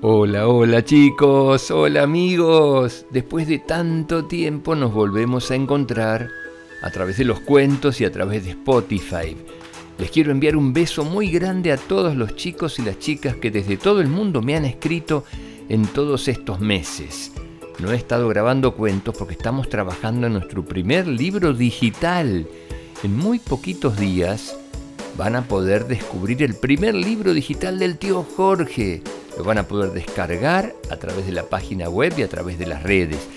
Hola, hola chicos, hola amigos. Después de tanto tiempo nos volvemos a encontrar a través de los cuentos y a través de Spotify. Les quiero enviar un beso muy grande a todos los chicos y las chicas que desde todo el mundo me han escrito en todos estos meses. No he estado grabando cuentos porque estamos trabajando en nuestro primer libro digital. En muy poquitos días van a poder descubrir el primer libro digital del tío Jorge. Lo van a poder descargar a través de la página web y a través de las redes.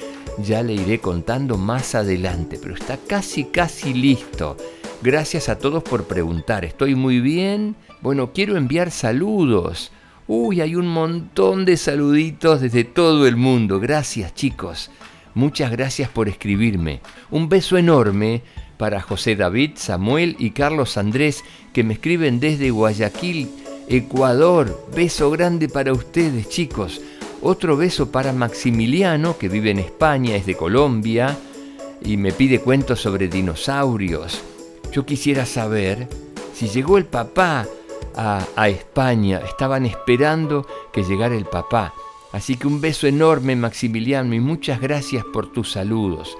Ya le iré contando más adelante, pero está casi, casi listo. Gracias a todos por preguntar. Estoy muy bien. Bueno, quiero enviar saludos. Uy, hay un montón de saluditos desde todo el mundo. Gracias chicos. Muchas gracias por escribirme. Un beso enorme para José David, Samuel y Carlos Andrés que me escriben desde Guayaquil, Ecuador. Beso grande para ustedes chicos. Otro beso para Maximiliano que vive en España, es de Colombia y me pide cuentos sobre dinosaurios. Yo quisiera saber si llegó el papá a, España. Estaban esperando que llegara el papá. Así que un beso enorme Maximiliano y muchas gracias por tus saludos.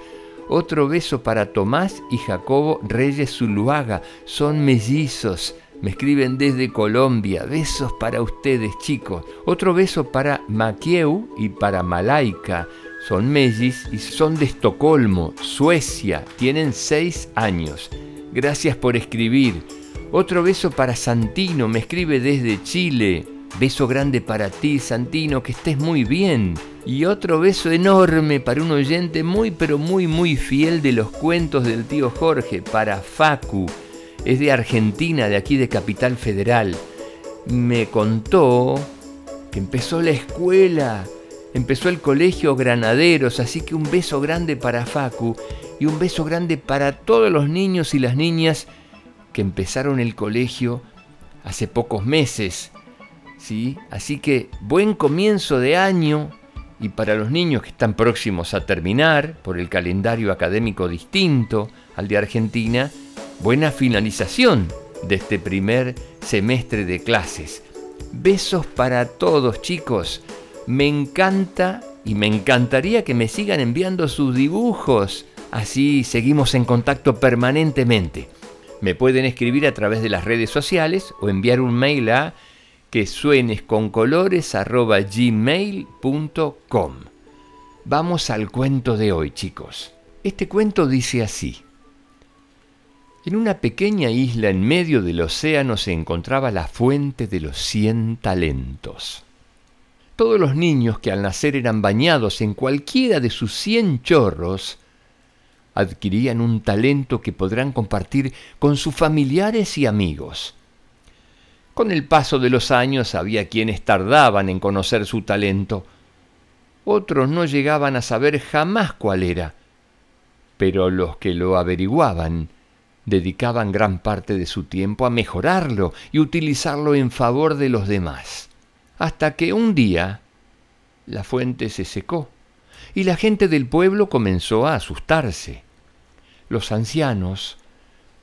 Otro beso para Tomás y Jacobo Reyes Zuluaga. Son mellizos. Me escriben desde Colombia. Besos para ustedes, chicos. Otro beso para Maquieu y para Malaika. Son mellis y son de Estocolmo, Suecia. Tienen seis años. Gracias por escribir. Otro beso para Santino. Me escribe desde Chile. Beso grande para ti, Santino. Que estés muy bien. Y otro beso enorme para un oyente muy pero muy muy fiel de los cuentos del tío Jorge, para Facu. Es de Argentina, de aquí de Capital Federal. Me contó que empezó la escuela, empezó el colegio Granaderos, así que un beso grande para Facu y un beso grande para todos los niños y las niñas que empezaron el colegio hace pocos meses. ¿sí? Así que buen comienzo de año y para los niños que están próximos a terminar por el calendario académico distinto al de Argentina, buena finalización de este primer semestre de clases. Besos para todos chicos. Me encanta y me encantaría que me sigan enviando sus dibujos. Así seguimos en contacto permanentemente. Me pueden escribir a través de las redes sociales o enviar un mail a que suenes con colores. Vamos al cuento de hoy, chicos. Este cuento dice así. En una pequeña isla en medio del océano se encontraba la fuente de los cien talentos. Todos los niños que al nacer eran bañados en cualquiera de sus cien chorros adquirían un talento que podrán compartir con sus familiares y amigos. Con el paso de los años había quienes tardaban en conocer su talento. Otros no llegaban a saber jamás cuál era. Pero los que lo averiguaban dedicaban gran parte de su tiempo a mejorarlo y utilizarlo en favor de los demás. Hasta que un día la fuente se secó y la gente del pueblo comenzó a asustarse. Los ancianos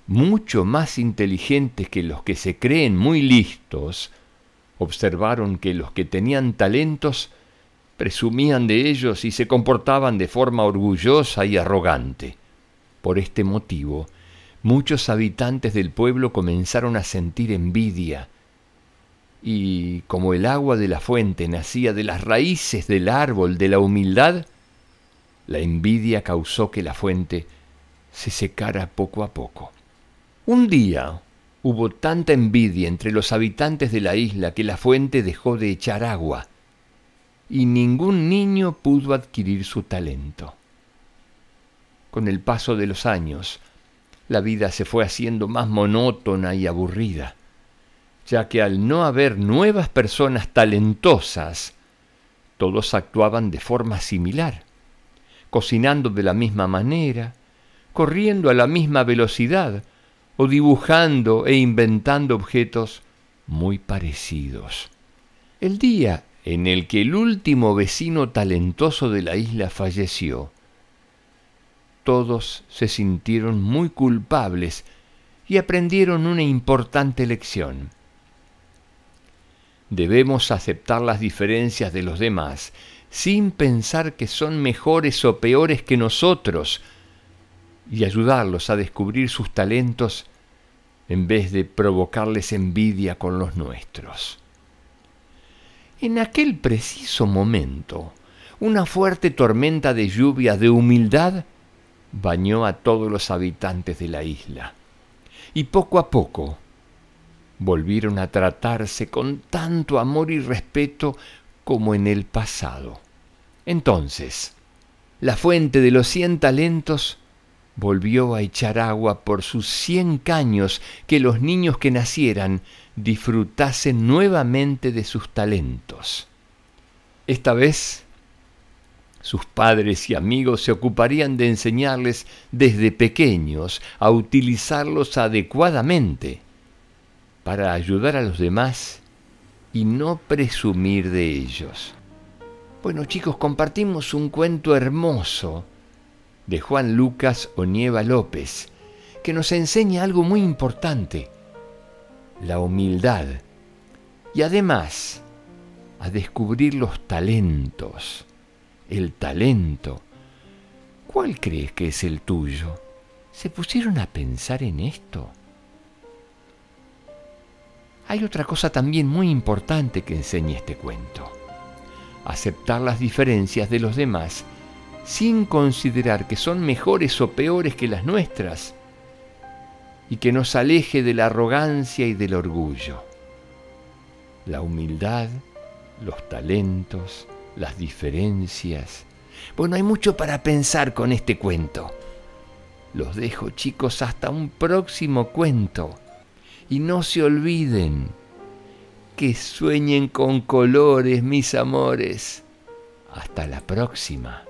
mucho más inteligentes que los que se creen muy listos, observaron que los que tenían talentos presumían de ellos y se comportaban de forma orgullosa y arrogante. Por este motivo, muchos habitantes del pueblo comenzaron a sentir envidia, y como el agua de la fuente nacía de las raíces del árbol de la humildad, la envidia causó que la fuente se secara poco a poco. Un día hubo tanta envidia entre los habitantes de la isla que la fuente dejó de echar agua y ningún niño pudo adquirir su talento. Con el paso de los años, la vida se fue haciendo más monótona y aburrida, ya que al no haber nuevas personas talentosas, todos actuaban de forma similar, cocinando de la misma manera, corriendo a la misma velocidad, o dibujando e inventando objetos muy parecidos. El día en el que el último vecino talentoso de la isla falleció, todos se sintieron muy culpables y aprendieron una importante lección. Debemos aceptar las diferencias de los demás sin pensar que son mejores o peores que nosotros y ayudarlos a descubrir sus talentos en vez de provocarles envidia con los nuestros. En aquel preciso momento, una fuerte tormenta de lluvia de humildad bañó a todos los habitantes de la isla, y poco a poco volvieron a tratarse con tanto amor y respeto como en el pasado. Entonces, la fuente de los cien talentos volvió a echar agua por sus cien caños que los niños que nacieran disfrutasen nuevamente de sus talentos. Esta vez, sus padres y amigos se ocuparían de enseñarles desde pequeños a utilizarlos adecuadamente para ayudar a los demás y no presumir de ellos. Bueno chicos, compartimos un cuento hermoso de Juan Lucas Onieva López, que nos enseña algo muy importante, la humildad, y además a descubrir los talentos, el talento. ¿Cuál crees que es el tuyo? ¿Se pusieron a pensar en esto? Hay otra cosa también muy importante que enseña este cuento. Aceptar las diferencias de los demás sin considerar que son mejores o peores que las nuestras y que nos aleje de la arrogancia y del orgullo. La humildad, los talentos, las diferencias. Bueno, hay mucho para pensar con este cuento. Los dejo chicos hasta un próximo cuento. Y no se olviden que sueñen con colores, mis amores. Hasta la próxima.